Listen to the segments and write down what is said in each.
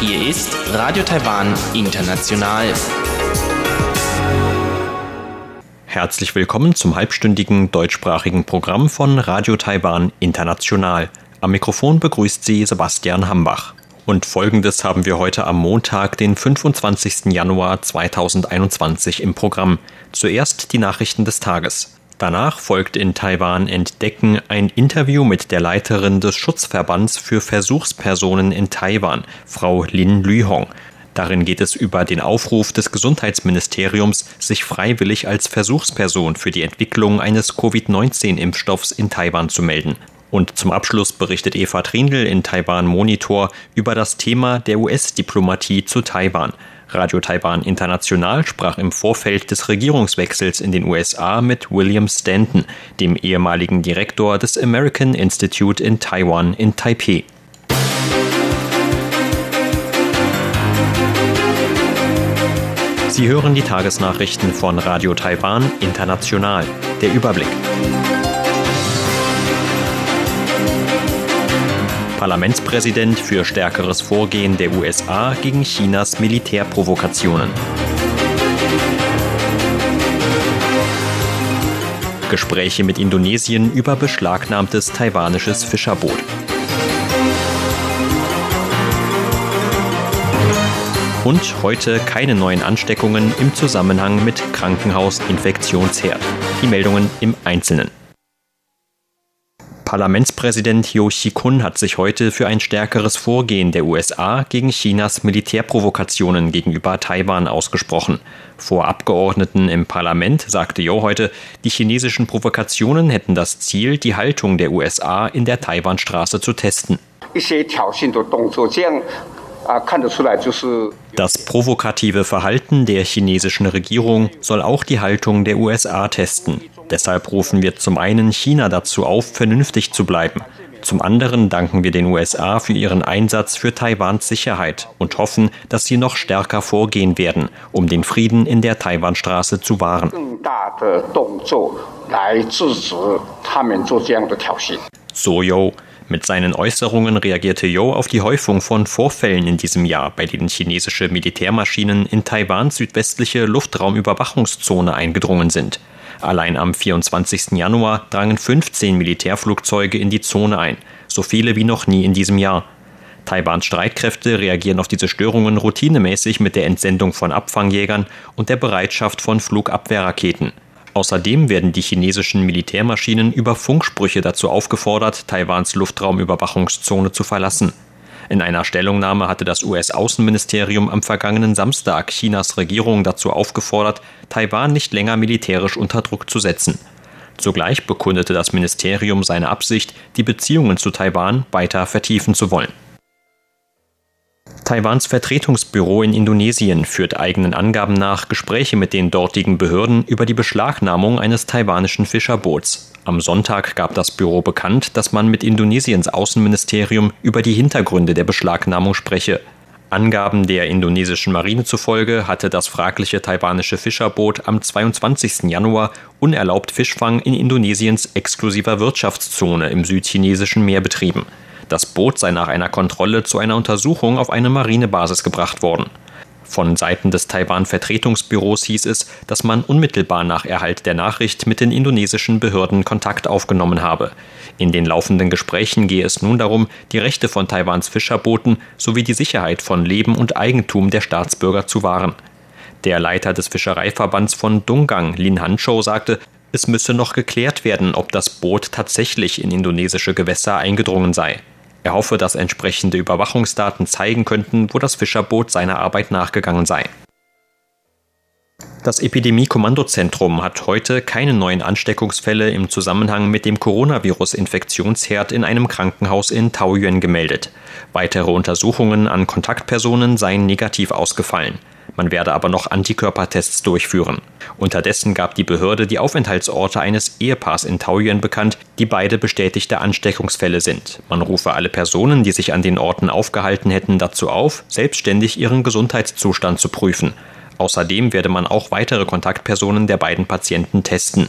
Hier ist Radio Taiwan International. Herzlich willkommen zum halbstündigen deutschsprachigen Programm von Radio Taiwan International. Am Mikrofon begrüßt Sie Sebastian Hambach. Und folgendes haben wir heute am Montag, den 25. Januar 2021 im Programm. Zuerst die Nachrichten des Tages. Danach folgt in Taiwan Entdecken ein Interview mit der Leiterin des Schutzverbands für Versuchspersonen in Taiwan, Frau Lin Lühong. Darin geht es über den Aufruf des Gesundheitsministeriums, sich freiwillig als Versuchsperson für die Entwicklung eines Covid-19-Impfstoffs in Taiwan zu melden. Und zum Abschluss berichtet Eva Trindl in Taiwan Monitor über das Thema der US-Diplomatie zu Taiwan. Radio Taiwan International sprach im Vorfeld des Regierungswechsels in den USA mit William Stanton, dem ehemaligen Direktor des American Institute in Taiwan in Taipei. Sie hören die Tagesnachrichten von Radio Taiwan International. Der Überblick. Parlamentspräsident für stärkeres Vorgehen der USA gegen Chinas Militärprovokationen. Gespräche mit Indonesien über beschlagnahmtes taiwanisches Fischerboot. Und heute keine neuen Ansteckungen im Zusammenhang mit Krankenhausinfektionsherd. Die Meldungen im Einzelnen. Parlamentspräsident Jo Xi-kun hat sich heute für ein stärkeres Vorgehen der USA gegen Chinas Militärprovokationen gegenüber Taiwan ausgesprochen. Vor Abgeordneten im Parlament sagte Jo heute, die chinesischen Provokationen hätten das Ziel, die Haltung der USA in der Taiwanstraße zu testen. Das provokative Verhalten der chinesischen Regierung soll auch die Haltung der USA testen. Deshalb rufen wir zum einen China dazu auf, vernünftig zu bleiben. Zum anderen danken wir den USA für ihren Einsatz für Taiwans Sicherheit und hoffen, dass sie noch stärker vorgehen werden, um den Frieden in der Taiwanstraße zu wahren. So Yo. Mit seinen Äußerungen reagierte Yo auf die Häufung von Vorfällen in diesem Jahr, bei denen chinesische Militärmaschinen in Taiwans südwestliche Luftraumüberwachungszone eingedrungen sind. Allein am 24. Januar drangen 15 Militärflugzeuge in die Zone ein, so viele wie noch nie in diesem Jahr. Taiwans Streitkräfte reagieren auf diese Störungen routinemäßig mit der Entsendung von Abfangjägern und der Bereitschaft von Flugabwehrraketen. Außerdem werden die chinesischen Militärmaschinen über Funksprüche dazu aufgefordert, Taiwans Luftraumüberwachungszone zu verlassen. In einer Stellungnahme hatte das US-Außenministerium am vergangenen Samstag Chinas Regierung dazu aufgefordert, Taiwan nicht länger militärisch unter Druck zu setzen. Zugleich bekundete das Ministerium seine Absicht, die Beziehungen zu Taiwan weiter vertiefen zu wollen. Taiwans Vertretungsbüro in Indonesien führt eigenen Angaben nach Gespräche mit den dortigen Behörden über die Beschlagnahmung eines taiwanischen Fischerboots. Am Sonntag gab das Büro bekannt, dass man mit Indonesiens Außenministerium über die Hintergründe der Beschlagnahmung spreche. Angaben der indonesischen Marine zufolge hatte das fragliche taiwanische Fischerboot am 22. Januar unerlaubt Fischfang in Indonesiens exklusiver Wirtschaftszone im südchinesischen Meer betrieben. Das Boot sei nach einer Kontrolle zu einer Untersuchung auf eine Marinebasis gebracht worden. Von Seiten des Taiwan-Vertretungsbüros hieß es, dass man unmittelbar nach Erhalt der Nachricht mit den indonesischen Behörden Kontakt aufgenommen habe. In den laufenden Gesprächen gehe es nun darum, die Rechte von Taiwans Fischerbooten sowie die Sicherheit von Leben und Eigentum der Staatsbürger zu wahren. Der Leiter des Fischereiverbands von Dungang, Lin Hanchou, sagte, es müsse noch geklärt werden, ob das Boot tatsächlich in indonesische Gewässer eingedrungen sei. Er hoffe, dass entsprechende Überwachungsdaten zeigen könnten, wo das Fischerboot seiner Arbeit nachgegangen sei. Das Epidemie-Kommandozentrum hat heute keine neuen Ansteckungsfälle im Zusammenhang mit dem Coronavirus-Infektionsherd in einem Krankenhaus in Taoyuan gemeldet. Weitere Untersuchungen an Kontaktpersonen seien negativ ausgefallen. Man werde aber noch Antikörpertests durchführen. Unterdessen gab die Behörde die Aufenthaltsorte eines Ehepaars in Taoyuan bekannt, die beide bestätigte Ansteckungsfälle sind. Man rufe alle Personen, die sich an den Orten aufgehalten hätten, dazu auf, selbstständig ihren Gesundheitszustand zu prüfen. Außerdem werde man auch weitere Kontaktpersonen der beiden Patienten testen.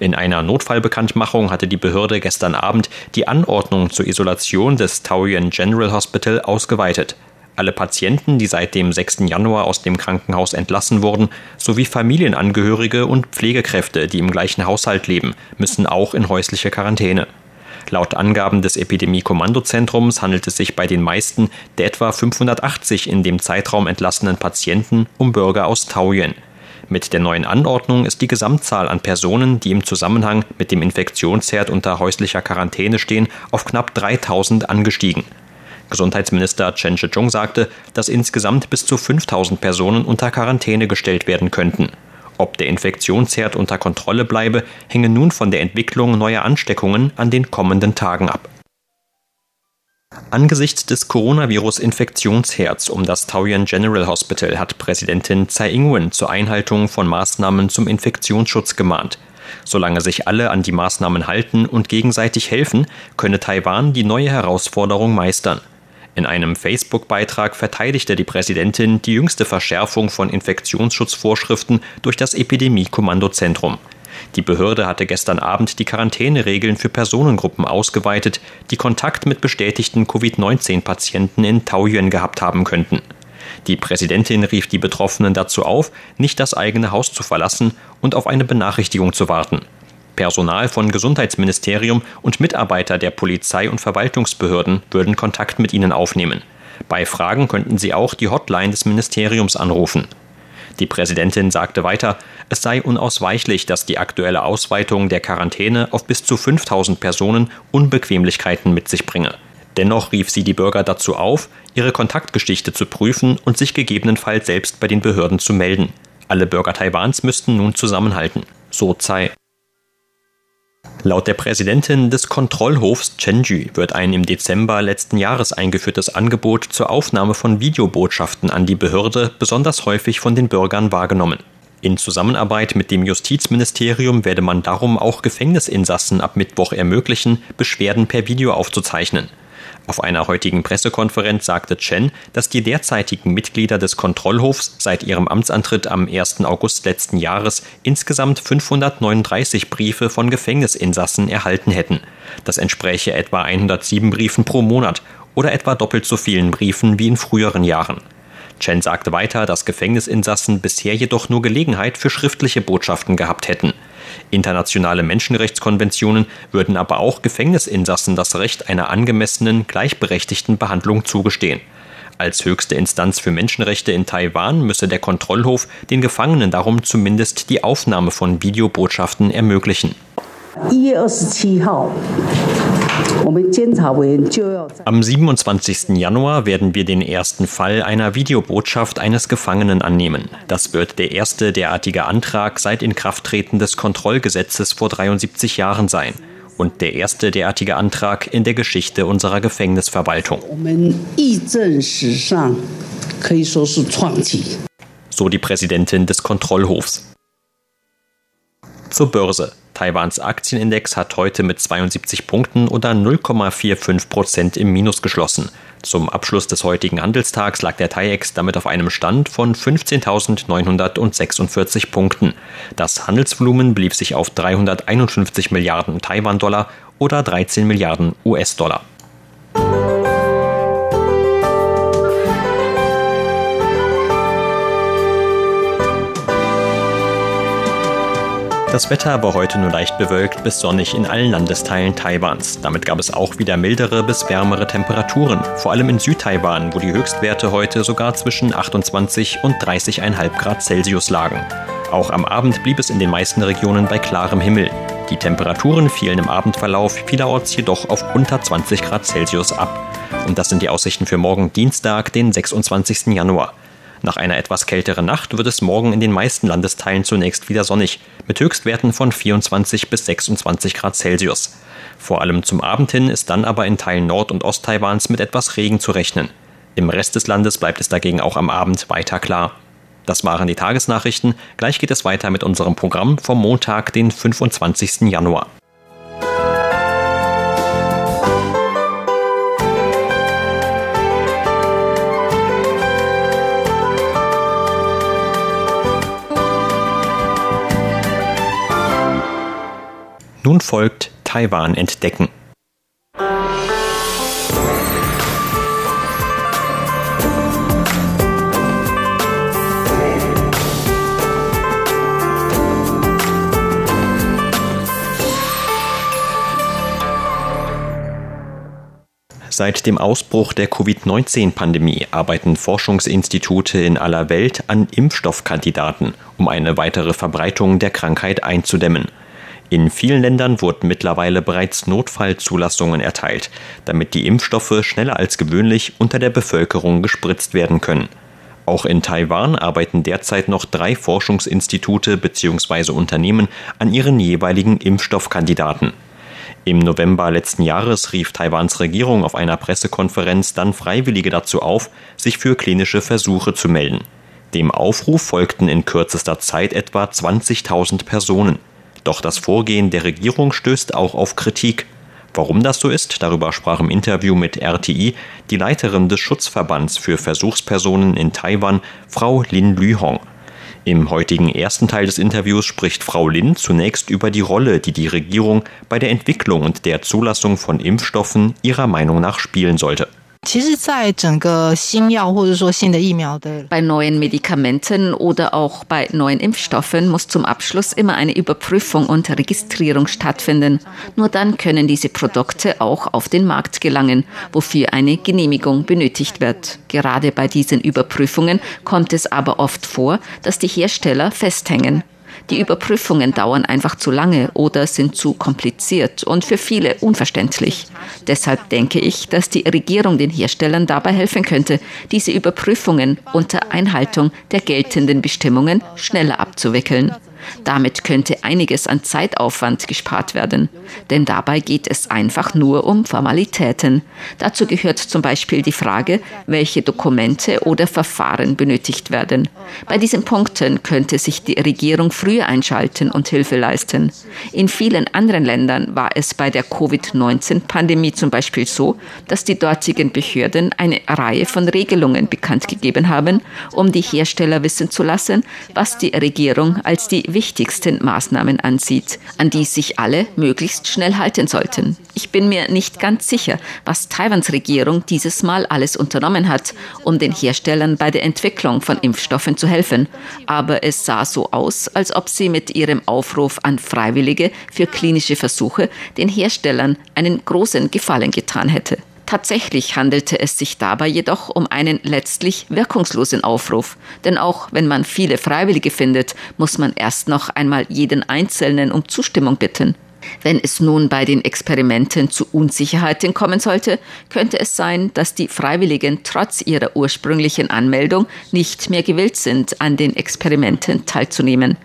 In einer Notfallbekanntmachung hatte die Behörde gestern Abend die Anordnung zur Isolation des Taoyuan General Hospital ausgeweitet. Alle Patienten, die seit dem 6. Januar aus dem Krankenhaus entlassen wurden, sowie Familienangehörige und Pflegekräfte, die im gleichen Haushalt leben, müssen auch in häusliche Quarantäne. Laut Angaben des Epidemie-Kommandozentrums handelt es sich bei den meisten der etwa 580 in dem Zeitraum entlassenen Patienten um Bürger aus Taoyuan. Mit der neuen Anordnung ist die Gesamtzahl an Personen, die im Zusammenhang mit dem Infektionsherd unter häuslicher Quarantäne stehen, auf knapp 3000 angestiegen. Gesundheitsminister Chen Shih-chung sagte, dass insgesamt bis zu 5000 Personen unter Quarantäne gestellt werden könnten. Ob der Infektionsherd unter Kontrolle bleibe, hänge nun von der Entwicklung neuer Ansteckungen an den kommenden Tagen ab. Angesichts des Coronavirus-Infektionsherds um das Taoyuan General Hospital hat Präsidentin Tsai Ing-wen zur Einhaltung von Maßnahmen zum Infektionsschutz gemahnt. Solange sich alle an die Maßnahmen halten und gegenseitig helfen, könne Taiwan die neue Herausforderung meistern. In einem Facebook-Beitrag verteidigte die Präsidentin die jüngste Verschärfung von Infektionsschutzvorschriften durch das Epidemie-Kommandozentrum. Die Behörde hatte gestern Abend die Quarantäneregeln für Personengruppen ausgeweitet, die Kontakt mit bestätigten Covid-19-Patienten in Taoyuan gehabt haben könnten. Die Präsidentin rief die Betroffenen dazu auf, nicht das eigene Haus zu verlassen und auf eine Benachrichtigung zu warten. Personal von Gesundheitsministerium und Mitarbeiter der Polizei und Verwaltungsbehörden würden Kontakt mit ihnen aufnehmen. Bei Fragen könnten sie auch die Hotline des Ministeriums anrufen. Die Präsidentin sagte weiter, es sei unausweichlich, dass die aktuelle Ausweitung der Quarantäne auf bis zu 5000 Personen Unbequemlichkeiten mit sich bringe. Dennoch rief sie die Bürger dazu auf, ihre Kontaktgeschichte zu prüfen und sich gegebenenfalls selbst bei den Behörden zu melden. Alle Bürger Taiwans müssten nun zusammenhalten. So Tsai. Laut der Präsidentin des Kontrollhofs Chenju wird ein im Dezember letzten Jahres eingeführtes Angebot zur Aufnahme von Videobotschaften an die Behörde besonders häufig von den Bürgern wahrgenommen. In Zusammenarbeit mit dem Justizministerium werde man darum auch Gefängnisinsassen ab Mittwoch ermöglichen, Beschwerden per Video aufzuzeichnen. Auf einer heutigen Pressekonferenz sagte Chen, dass die derzeitigen Mitglieder des Kontrollhofs seit ihrem Amtsantritt am 1. August letzten Jahres insgesamt 539 Briefe von Gefängnisinsassen erhalten hätten. Das entspräche etwa 107 Briefen pro Monat oder etwa doppelt so vielen Briefen wie in früheren Jahren. Chen sagte weiter, dass Gefängnisinsassen bisher jedoch nur Gelegenheit für schriftliche Botschaften gehabt hätten. Internationale Menschenrechtskonventionen würden aber auch Gefängnisinsassen das Recht einer angemessenen, gleichberechtigten Behandlung zugestehen. Als höchste Instanz für Menschenrechte in Taiwan müsse der Kontrollhof den Gefangenen darum zumindest die Aufnahme von Videobotschaften ermöglichen. Am 27. Januar werden wir den ersten Fall einer Videobotschaft eines Gefangenen annehmen. Das wird der erste derartige Antrag seit Inkrafttreten des Kontrollgesetzes vor 73 Jahren sein und der erste derartige Antrag in der Geschichte unserer Gefängnisverwaltung. So die Präsidentin des Kontrollhofs. Zur Börse. Taiwans Aktienindex hat heute mit 72 Punkten oder 0,45 Prozent im Minus geschlossen. Zum Abschluss des heutigen Handelstags lag der TAIEX damit auf einem Stand von 15.946 Punkten. Das Handelsvolumen blieb sich auf 351 Milliarden Taiwan-Dollar oder 13 Milliarden US-Dollar. Das Wetter war heute nur leicht bewölkt bis sonnig in allen Landesteilen Taiwans. Damit gab es auch wieder mildere bis wärmere Temperaturen, vor allem in Südtaiwan, wo die Höchstwerte heute sogar zwischen 28 und 30,5 Grad Celsius lagen. Auch am Abend blieb es in den meisten Regionen bei klarem Himmel. Die Temperaturen fielen im Abendverlauf vielerorts jedoch auf unter 20 Grad Celsius ab. Und das sind die Aussichten für morgen Dienstag, den 26. Januar. Nach einer etwas kälteren Nacht wird es morgen in den meisten Landesteilen zunächst wieder sonnig, mit Höchstwerten von 24 bis 26 Grad Celsius. Vor allem zum Abend hin ist dann aber in Teilen Nord- und Osttaiwans mit etwas Regen zu rechnen. Im Rest des Landes bleibt es dagegen auch am Abend weiter klar. Das waren die Tagesnachrichten. Gleich geht es weiter mit unserem Programm vom Montag, den 25. Januar. Nun folgt Taiwan entdecken. Seit dem Ausbruch der Covid-19-Pandemie arbeiten Forschungsinstitute in aller Welt an Impfstoffkandidaten, um eine weitere Verbreitung der Krankheit einzudämmen. In vielen Ländern wurden mittlerweile bereits Notfallzulassungen erteilt, damit die Impfstoffe schneller als gewöhnlich unter der Bevölkerung gespritzt werden können. Auch in Taiwan arbeiten derzeit noch drei Forschungsinstitute bzw. Unternehmen an ihren jeweiligen Impfstoffkandidaten. Im November letzten Jahres rief Taiwans Regierung auf einer Pressekonferenz dann Freiwillige dazu auf, sich für klinische Versuche zu melden. Dem Aufruf folgten in kürzester Zeit etwa 20.000 Personen. Doch das Vorgehen der Regierung stößt auch auf Kritik. Warum das so ist, darüber sprach im Interview mit RTI die Leiterin des Schutzverbands für Versuchspersonen in Taiwan, Frau Lin Lühong. Im heutigen ersten Teil des Interviews spricht Frau Lin zunächst über die Rolle, die die Regierung bei der Entwicklung und der Zulassung von Impfstoffen ihrer Meinung nach spielen sollte. Bei neuen Medikamenten oder auch bei neuen Impfstoffen muss zum Abschluss immer eine Überprüfung und Registrierung stattfinden. Nur dann können diese Produkte auch auf den Markt gelangen, wofür eine Genehmigung benötigt wird. Gerade bei diesen Überprüfungen kommt es aber oft vor, dass die Hersteller festhängen. Die Überprüfungen dauern einfach zu lange oder sind zu kompliziert und für viele unverständlich. Deshalb denke ich, dass die Regierung den Herstellern dabei helfen könnte, diese Überprüfungen unter Einhaltung der geltenden Bestimmungen schneller abzuwickeln. Damit könnte einiges an Zeitaufwand gespart werden, denn dabei geht es einfach nur um Formalitäten. Dazu gehört zum Beispiel die Frage, welche Dokumente oder Verfahren benötigt werden. Bei diesen Punkten könnte sich die Regierung früher einschalten und Hilfe leisten. In vielen anderen Ländern war es bei der Covid-19-Pandemie zum Beispiel so, dass die dortigen Behörden eine Reihe von Regelungen bekannt gegeben haben, um die Hersteller wissen zu lassen, was die Regierung als die wichtigsten Maßnahmen ansieht, an die sich alle möglichst schnell halten sollten. Ich bin mir nicht ganz sicher, was Taiwans Regierung dieses Mal alles unternommen hat, um den Herstellern bei der Entwicklung von Impfstoffen zu helfen. Aber es sah so aus, als ob sie mit ihrem Aufruf an Freiwillige für klinische Versuche den Herstellern einen großen Gefallen getan hätte. Tatsächlich handelte es sich dabei jedoch um einen letztlich wirkungslosen Aufruf, denn auch wenn man viele Freiwillige findet, muss man erst noch einmal jeden Einzelnen um Zustimmung bitten. Wenn es nun bei den Experimenten zu Unsicherheiten kommen sollte, könnte es sein, dass die Freiwilligen trotz ihrer ursprünglichen Anmeldung nicht mehr gewillt sind, an den Experimenten teilzunehmen.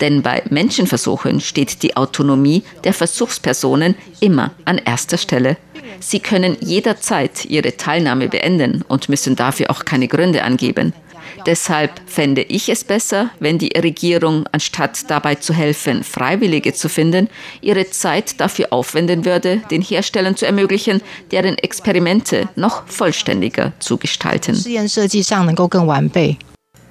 Denn bei Menschenversuchen steht die Autonomie der Versuchspersonen immer an erster Stelle. Sie können jederzeit ihre Teilnahme beenden und müssen dafür auch keine Gründe angeben. Deshalb fände ich es besser, wenn die Regierung, anstatt dabei zu helfen, Freiwillige zu finden, ihre Zeit dafür aufwenden würde, den Herstellern zu ermöglichen, deren Experimente noch vollständiger zu gestalten.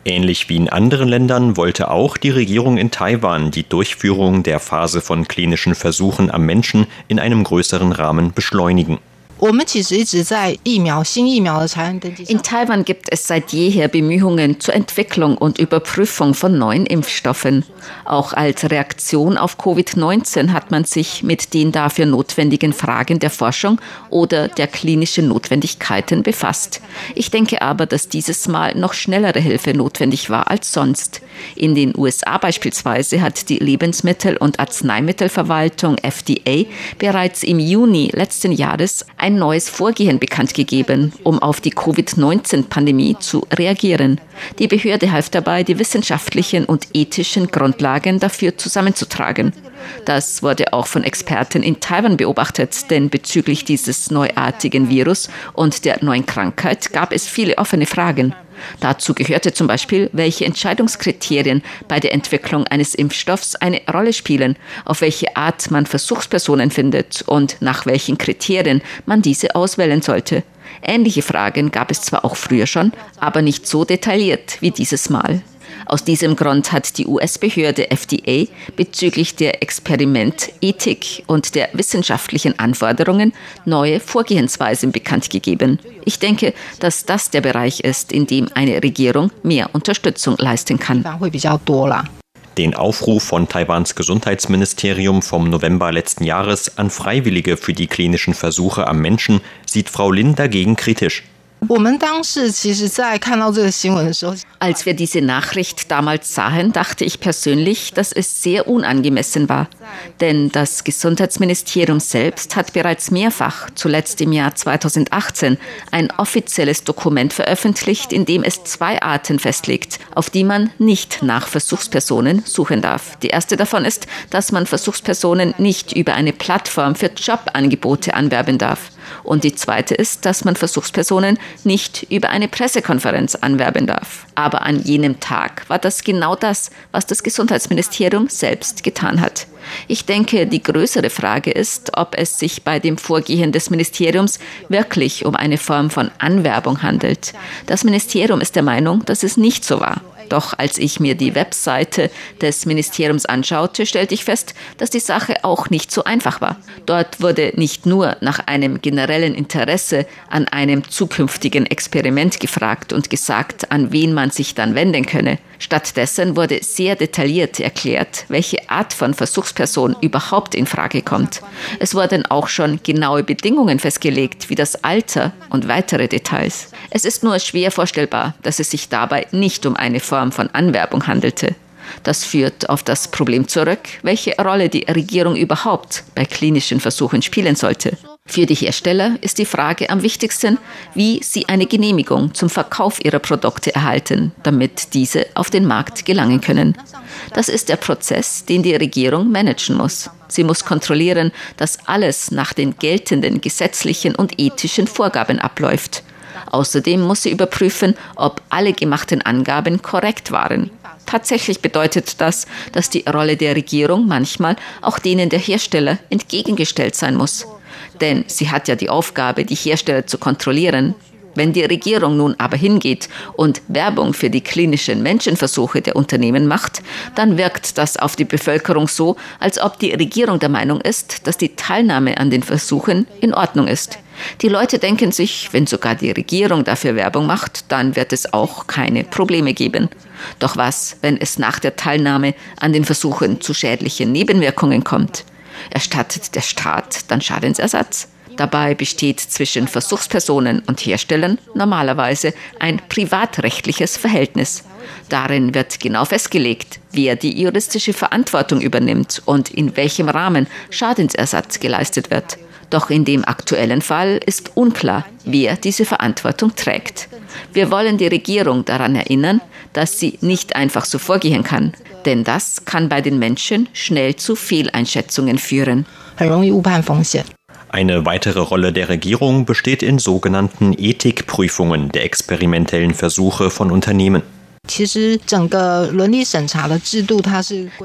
Ähnlich wie in anderen Ländern wollte auch die Regierung in Taiwan die Durchführung der Phase von klinischen Versuchen am Menschen in einem größeren Rahmen beschleunigen. In Taiwan gibt es seit jeher Bemühungen zur Entwicklung und Überprüfung von neuen Impfstoffen. Auch als Reaktion auf Covid-19 hat man sich mit den dafür notwendigen Fragen der Forschung oder der klinischen Notwendigkeiten befasst. Ich denke aber, dass dieses Mal noch schnellere Hilfe notwendig war als sonst. In den USA beispielsweise hat die Lebensmittel- und Arzneimittelverwaltung FDA bereits im Juni letzten Jahres ein ein neues Vorgehen bekannt gegeben, um auf die Covid-19-Pandemie zu reagieren. Die Behörde half dabei, die wissenschaftlichen und ethischen Grundlagen dafür zusammenzutragen. Das wurde auch von Experten in Taiwan beobachtet, denn bezüglich dieses neuartigen Virus und der neuen Krankheit gab es viele offene Fragen. Dazu gehörte zum Beispiel, welche Entscheidungskriterien bei der Entwicklung eines Impfstoffs eine Rolle spielen, auf welche Art man Versuchspersonen findet und nach welchen Kriterien man diese auswählen sollte. Ähnliche Fragen gab es zwar auch früher schon, aber nicht so detailliert wie dieses Mal. Aus diesem Grund hat die US-Behörde FDA bezüglich der Experimentethik und der wissenschaftlichen Anforderungen neue Vorgehensweisen bekannt gegeben. Ich denke, dass das der Bereich ist, in dem eine Regierung mehr Unterstützung leisten kann. Den Aufruf von Taiwans Gesundheitsministerium vom November letzten Jahres an Freiwillige für die klinischen Versuche am Menschen sieht Frau Lin dagegen kritisch. Als wir diese Nachricht damals sahen, dachte ich persönlich, dass es sehr unangemessen war. Denn das Gesundheitsministerium selbst hat bereits mehrfach, zuletzt im Jahr 2018, ein offizielles Dokument veröffentlicht, in dem es zwei Arten festlegt, auf die man nicht nach Versuchspersonen suchen darf. Die erste davon ist, dass man Versuchspersonen nicht über eine Plattform für Jobangebote anwerben darf. Und die zweite ist, dass man Versuchspersonen nicht über eine Pressekonferenz anwerben darf. Aber an jenem Tag war das genau das, was das Gesundheitsministerium selbst getan hat. Ich denke, die größere Frage ist, ob es sich bei dem Vorgehen des Ministeriums wirklich um eine Form von Anwerbung handelt. Das Ministerium ist der Meinung, dass es nicht so war. Doch als ich mir die Webseite des Ministeriums anschaute, stellte ich fest, dass die Sache auch nicht so einfach war. Dort wurde nicht nur nach einem generellen Interesse an einem zukünftigen Experiment gefragt und gesagt, an wen man sich dann wenden könne. Stattdessen wurde sehr detailliert erklärt, welche Art von Versuchsperson überhaupt in Frage kommt. Es wurden auch schon genaue Bedingungen festgelegt, wie das Alter und weitere Details. Es ist nur schwer vorstellbar, dass es sich dabei nicht um eine Form von Anwerbung handelte. Das führt auf das Problem zurück, welche Rolle die Regierung überhaupt bei klinischen Versuchen spielen sollte. Für die Hersteller ist die Frage am wichtigsten, wie sie eine Genehmigung zum Verkauf ihrer Produkte erhalten, damit diese auf den Markt gelangen können. Das ist der Prozess, den die Regierung managen muss. Sie muss kontrollieren, dass alles nach den geltenden gesetzlichen und ethischen Vorgaben abläuft. Außerdem muss sie überprüfen, ob alle gemachten Angaben korrekt waren. Tatsächlich bedeutet das, dass die Rolle der Regierung manchmal auch denen der Hersteller entgegengestellt sein muss. Denn sie hat ja die Aufgabe, die Hersteller zu kontrollieren. Wenn die Regierung nun aber hingeht und Werbung für die klinischen Menschenversuche der Unternehmen macht, dann wirkt das auf die Bevölkerung so, als ob die Regierung der Meinung ist, dass die Teilnahme an den Versuchen in Ordnung ist. Die Leute denken sich, wenn sogar die Regierung dafür Werbung macht, dann wird es auch keine Probleme geben. Doch was, wenn es nach der Teilnahme an den Versuchen zu schädlichen Nebenwirkungen kommt? Erstattet der Staat dann Schadensersatz? Dabei besteht zwischen Versuchspersonen und Herstellern normalerweise ein privatrechtliches Verhältnis. Darin wird genau festgelegt, wer die juristische Verantwortung übernimmt und in welchem Rahmen Schadensersatz geleistet wird. Doch in dem aktuellen Fall ist unklar, wer diese Verantwortung trägt. Wir wollen die Regierung daran erinnern, dass sie nicht einfach so vorgehen kann, denn das kann bei den Menschen schnell zu Fehleinschätzungen führen. Eine weitere Rolle der Regierung besteht in sogenannten Ethikprüfungen der experimentellen Versuche von Unternehmen.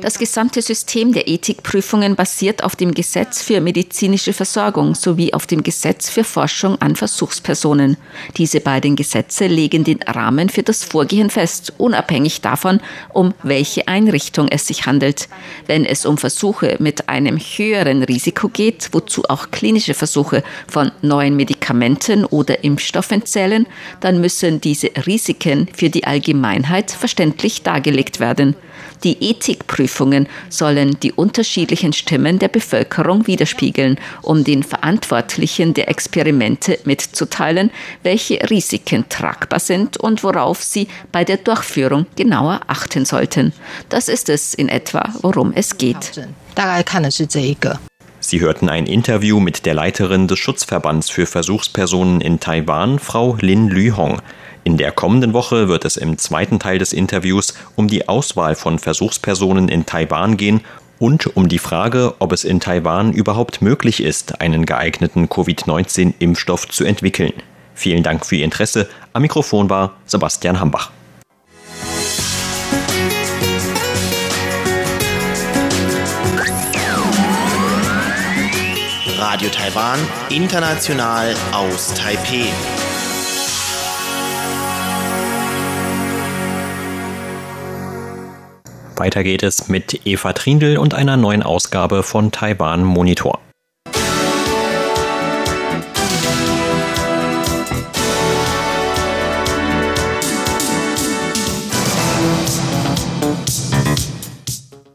Das gesamte System der Ethikprüfungen basiert auf dem Gesetz für medizinische Versorgung sowie auf dem Gesetz für Forschung an Versuchspersonen. Diese beiden Gesetze legen den Rahmen für das Vorgehen fest, unabhängig davon, um welche Einrichtung es sich handelt. Wenn es um Versuche mit einem höheren Risiko geht, wozu auch klinische Versuche von neuen Medikamenten oder Impfstoffen zählen, dann müssen diese Risiken für die Allgemeinheit Allgemeinheit verständlich dargelegt werden. Die Ethikprüfungen sollen die unterschiedlichen Stimmen der Bevölkerung widerspiegeln, um den Verantwortlichen der Experimente mitzuteilen, welche Risiken tragbar sind und worauf sie bei der Durchführung genauer achten sollten. Das ist es in etwa, worum es geht. Sie hörten ein Interview mit der Leiterin des Schutzverbands für Versuchspersonen in Taiwan, Frau Lin Lühong. In der kommenden Woche wird es im zweiten Teil des Interviews um die Auswahl von Versuchspersonen in Taiwan gehen und um die Frage, ob es in Taiwan überhaupt möglich ist, einen geeigneten Covid-19-Impfstoff zu entwickeln. Vielen Dank für Ihr Interesse. Am Mikrofon war Sebastian Hambach. Radio Taiwan, international aus Taipeh. Weiter geht es mit Eva Trindl und einer neuen Ausgabe von Taiwan Monitor.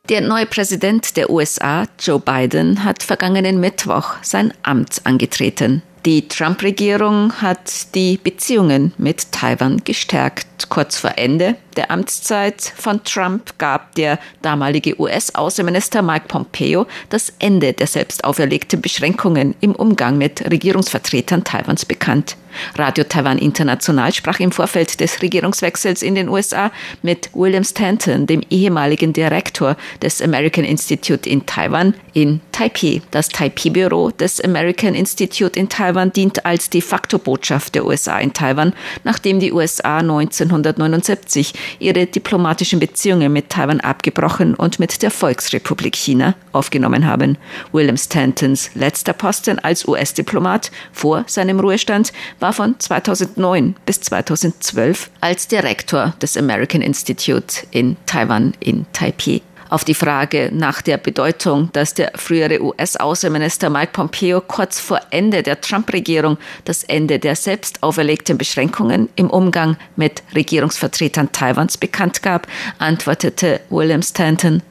Der neue Präsident der USA, Joe Biden, hat vergangenen Mittwoch sein Amt angetreten. Die Trump-Regierung hat die Beziehungen mit Taiwan gestärkt. Kurz vor Ende der Amtszeit von Trump gab der damalige US-Außenminister Mike Pompeo das Ende der selbst auferlegten Beschränkungen im Umgang mit Regierungsvertretern Taiwans bekannt. Radio Taiwan International sprach im Vorfeld des Regierungswechsels in den USA mit William Stanton, dem ehemaligen Direktor des American Institute in Taiwan, in Taipei. Das Taipei-Büro des American Institute in Taiwan dient als de facto Botschaft der USA in Taiwan, nachdem die USA 1979 ihre diplomatischen Beziehungen mit Taiwan abgebrochen und mit der Volksrepublik China aufgenommen haben. William Stantons letzter Posten als US-Diplomat vor seinem Ruhestand war von 2009 bis 2012 als Direktor des American Institute in Taiwan in Taipei. Auf die Frage nach der Bedeutung, dass der frühere US-Außenminister Mike Pompeo kurz vor Ende der Trump-Regierung das Ende der selbst auferlegten Beschränkungen im Umgang mit Regierungsvertretern Taiwans bekannt gab, antwortete William Stanton.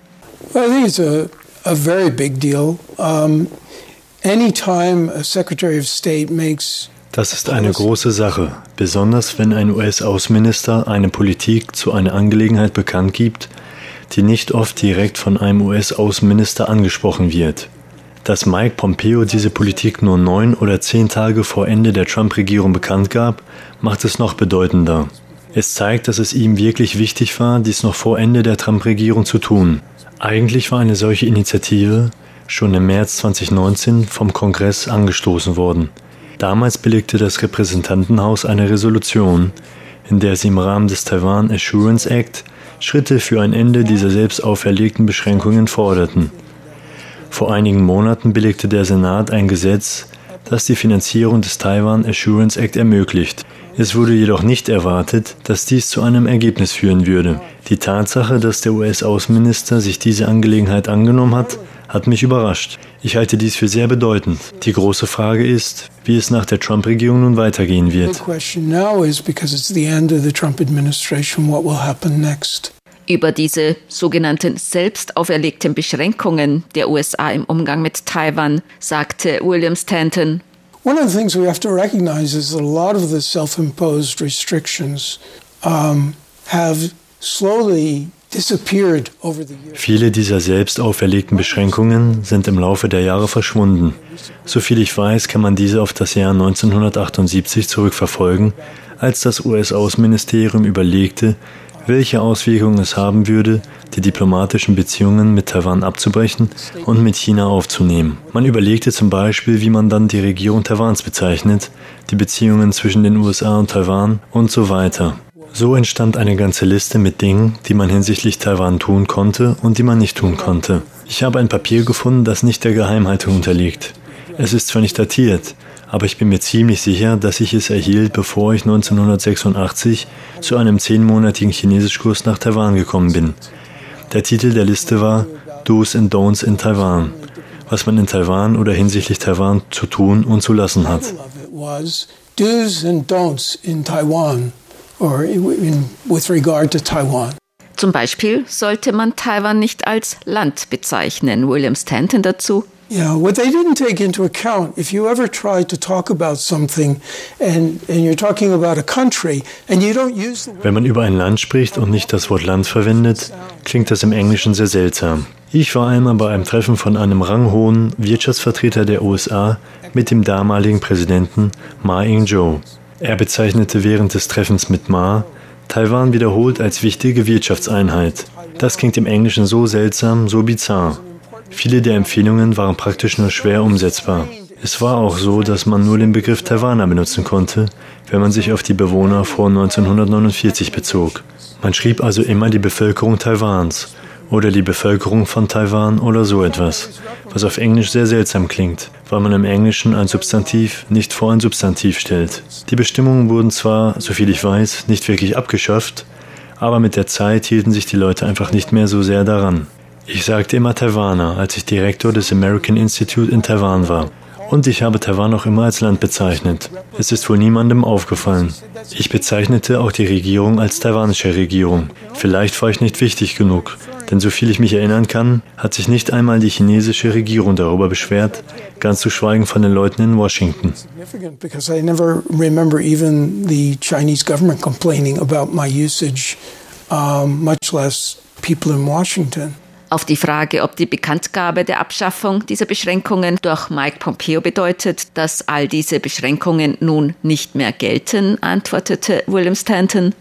Well, I think it's a, a very big deal. Um, anytime a Secretary of State makes das ist eine große Sache, besonders wenn ein US-Außenminister eine Politik zu einer Angelegenheit bekannt gibt, die nicht oft direkt von einem US-Außenminister angesprochen wird. Dass Mike Pompeo diese Politik nur neun oder zehn Tage vor Ende der Trump-Regierung bekannt gab, macht es noch bedeutender. Es zeigt, dass es ihm wirklich wichtig war, dies noch vor Ende der Trump-Regierung zu tun. Eigentlich war eine solche Initiative schon im März 2019 vom Kongress angestoßen worden. Damals belegte das Repräsentantenhaus eine Resolution, in der sie im Rahmen des Taiwan Assurance Act Schritte für ein Ende dieser selbst auferlegten Beschränkungen forderten. Vor einigen Monaten belegte der Senat ein Gesetz, das die Finanzierung des Taiwan Assurance Act ermöglicht. Es wurde jedoch nicht erwartet, dass dies zu einem Ergebnis führen würde. Die Tatsache, dass der US-Außenminister sich diese Angelegenheit angenommen hat, hat mich überrascht. Ich halte dies für sehr bedeutend. Die große Frage ist, wie es nach der Trump-Regierung nun weitergehen wird. Über diese sogenannten selbst auferlegten Beschränkungen der USA im Umgang mit Taiwan sagte William Stanton. One of the things we have to recognize is that a lot of the self-imposed restrictions um, have slowly Viele dieser selbst auferlegten Beschränkungen sind im Laufe der Jahre verschwunden. Soviel ich weiß, kann man diese auf das Jahr 1978 zurückverfolgen, als das US-Außenministerium überlegte, welche Auswirkungen es haben würde, die diplomatischen Beziehungen mit Taiwan abzubrechen und mit China aufzunehmen. Man überlegte zum Beispiel, wie man dann die Regierung Taiwans bezeichnet, die Beziehungen zwischen den USA und Taiwan und so weiter. So entstand eine ganze Liste mit Dingen, die man hinsichtlich Taiwan tun konnte und die man nicht tun konnte. Ich habe ein Papier gefunden, das nicht der Geheimhaltung unterliegt. Es ist zwar nicht datiert, aber ich bin mir ziemlich sicher, dass ich es erhielt, bevor ich 1986 zu einem zehnmonatigen Chinesischkurs nach Taiwan gekommen bin. Der Titel der Liste war Do's and Don'ts in Taiwan, was man in Taiwan oder hinsichtlich Taiwan zu tun und zu lassen hat. Do's and Don'ts in Taiwan or in, with regard to Taiwan. Zum Beispiel sollte man Taiwan nicht als Land bezeichnen. William Stanton dazu. Yeah, what they didn't take into account, if you ever try to talk about something and, and you're talking about a country and you don't use the Wenn man über ein Land spricht und nicht das Wort Land verwendet, klingt das im Englischen sehr seltsam. Ich war einmal bei einem Treffen von einem ranghohen Wirtschaftsvertreter der USA mit dem damaligen Präsidenten Ma Ying-jeou. Er bezeichnete während des Treffens mit Ma Taiwan wiederholt als wichtige Wirtschaftseinheit. Das klingt im Englischen so seltsam, so bizarr. Viele der Empfehlungen waren praktisch nur schwer umsetzbar. Es war auch so, dass man nur den Begriff Taiwaner benutzen konnte, wenn man sich auf die Bewohner vor 1949 bezog. Man schrieb also immer die Bevölkerung Taiwans oder die Bevölkerung von Taiwan oder so etwas, was auf Englisch sehr seltsam klingt, weil man im Englischen ein Substantiv nicht vor ein Substantiv stellt. Die Bestimmungen wurden zwar, soviel ich weiß, nicht wirklich abgeschafft, Aber mit der Zeit hielten sich die Leute einfach nicht mehr so sehr daran. Ich sagte immer Taiwaner, als ich Direktor des American Institute in Taiwan war. Und ich habe Taiwan auch immer als Land bezeichnet. Es ist wohl niemandem aufgefallen. Ich bezeichnete auch die Regierung als taiwanische Regierung. Vielleicht war ich nicht wichtig genug. Denn soviel ich mich erinnern kann, hat sich nicht einmal die chinesische Regierung darüber beschwert, ganz zu schweigen von den Leuten in Washington. Washington. Auf die Frage, ob die Bekanntgabe der Abschaffung dieser Beschränkungen durch Mike Pompeo bedeutet, dass all diese Beschränkungen nun nicht mehr gelten, antwortete William Stanton.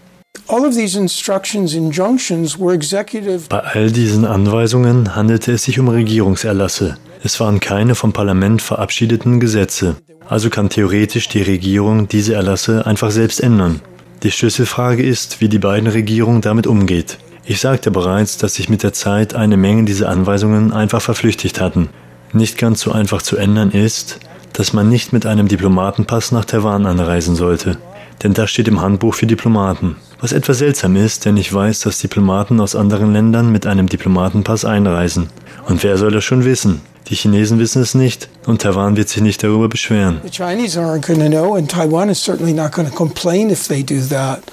Bei all diesen Anweisungen handelte es sich um Regierungserlasse. Es waren keine vom Parlament verabschiedeten Gesetze. Also kann theoretisch die Regierung diese Erlasse einfach selbst ändern. Die Schlüsselfrage ist, wie die beiden Regierungen damit umgeht. Ich sagte bereits, dass sich mit der Zeit eine Menge dieser Anweisungen einfach verflüchtigt hatten. Nicht ganz so einfach zu ändern ist, dass man nicht mit einem Diplomatenpass nach Taiwan anreisen sollte. Denn das steht im Handbuch für Diplomaten. Was etwas seltsam ist, denn ich weiß, dass Diplomaten aus anderen Ländern mit einem Diplomatenpass einreisen. Und wer soll das schon wissen? Die Chinesen wissen es nicht und Taiwan wird sich nicht darüber beschweren. The Chinese aren't going to know and Taiwan is certainly not going to complain if they do that.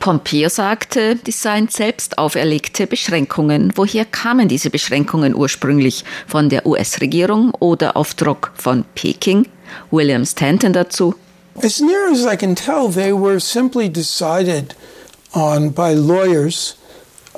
Pompeo sagte, dies seien selbst auferlegte Beschränkungen. Woher kamen diese Beschränkungen ursprünglich? Von der US-Regierung oder auf Druck von Peking? William Stanton dazu. As near as I can tell, they were simply decided on by lawyers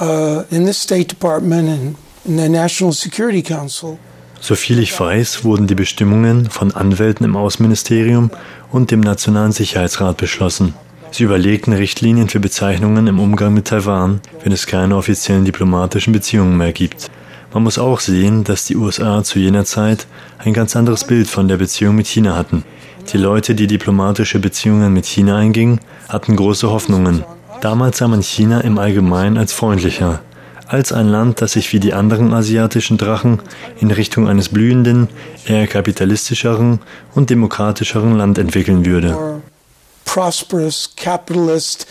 uh, in the State Department and in the National Security Council. Soviel ich weiß, wurden die Bestimmungen von Anwälten im Außenministerium und dem Nationalen Sicherheitsrat beschlossen. Sie überlegten Richtlinien für Bezeichnungen im Umgang mit Taiwan, wenn es keine offiziellen diplomatischen Beziehungen mehr gibt. Man muss auch sehen, dass die USA zu jener Zeit ein ganz anderes Bild von der Beziehung mit China hatten. Die Leute, die diplomatische Beziehungen mit China eingingen, hatten große Hoffnungen. Damals sah man China im Allgemeinen als freundlicher, als ein Land, das sich wie die anderen asiatischen Drachen in Richtung eines blühenden, eher kapitalistischeren und demokratischeren Land entwickeln würde prosperous, capitalist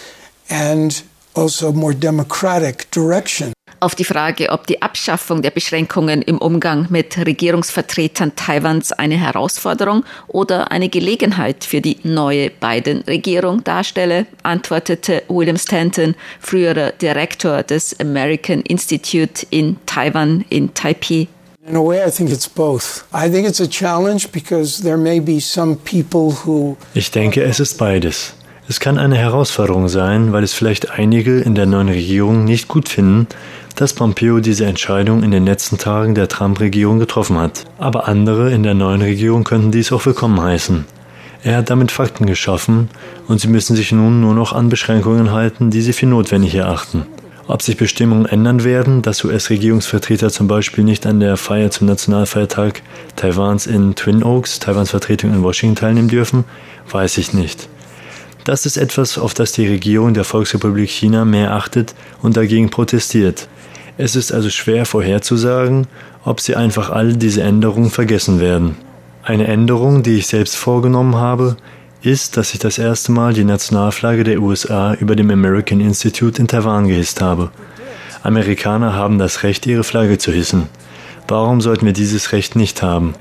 and also more democratic direction. Auf die Frage, ob die Abschaffung der Beschränkungen im Umgang mit Regierungsvertretern Taiwans eine Herausforderung oder eine Gelegenheit für die neue Biden-Regierung darstelle, antwortete William Stanton, früherer Direktor des American Institute in Taiwan in Taipei. In a way, I think it's both. I think it's a challenge because there may be some people who. Ich denke, es ist beides. Es kann eine Herausforderung sein, weil es vielleicht einige in der neuen Regierung nicht gut finden, dass Pompeo diese Entscheidung in den letzten Tagen der Trump-Regierung getroffen hat. Aber andere in der neuen Regierung könnten dies auch willkommen heißen. Er hat damit Fakten geschaffen und sie müssen sich nun nur noch an Beschränkungen halten, die sie für notwendig erachten. Ob sich Bestimmungen ändern werden, dass US-Regierungsvertreter zum Beispiel nicht an der Feier zum Nationalfeiertag Taiwans in Twin Oaks, Taiwans Vertretung in Washington teilnehmen dürfen, weiß ich nicht. Das ist etwas, auf das die Regierung der Volksrepublik China mehr achtet und dagegen protestiert. Es ist also schwer vorherzusagen, ob sie einfach all diese Änderungen vergessen werden. Eine Änderung, die ich selbst vorgenommen habe, ist, dass ich das erste Mal die Nationalflagge der USA über dem American Institute in Taiwan gehisst habe. Amerikaner haben das Recht, ihre Flagge zu hissen. Warum sollten wir dieses Recht nicht haben?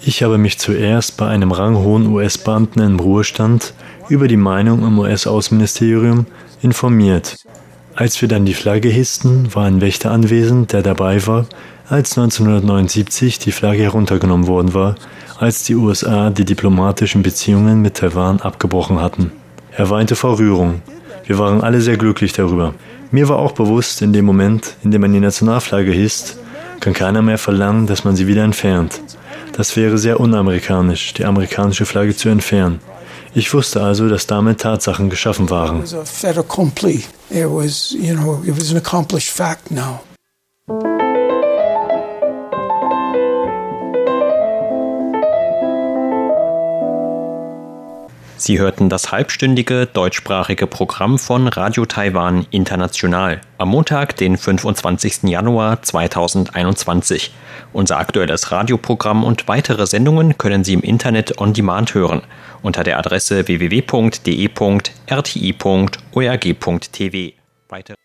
Ich habe mich zuerst bei einem ranghohen US-Beamten im Ruhestand über die Meinung im US-Außenministerium informiert. Als wir dann die Flagge hissten, war ein Wächter anwesend, der dabei war, als 1979 die Flagge heruntergenommen worden war als die USA die diplomatischen Beziehungen mit Taiwan abgebrochen hatten. Er weinte vor Rührung. Wir waren alle sehr glücklich darüber. Mir war auch bewusst, in dem Moment, in dem man die Nationalflagge hisst, kann keiner mehr verlangen, dass man sie wieder entfernt. Das wäre sehr unamerikanisch, die amerikanische Flagge zu entfernen. Ich wusste also, dass damit Tatsachen geschaffen waren. It was, you know, it was an accomplished fact now. Sie hörten das halbstündige deutschsprachige Programm von Radio Taiwan International am Montag, den 25. Januar 2021. Unser aktuelles Radioprogramm und weitere Sendungen können Sie im Internet on demand hören unter der Adresse www.de.rti.org.tv. Weitere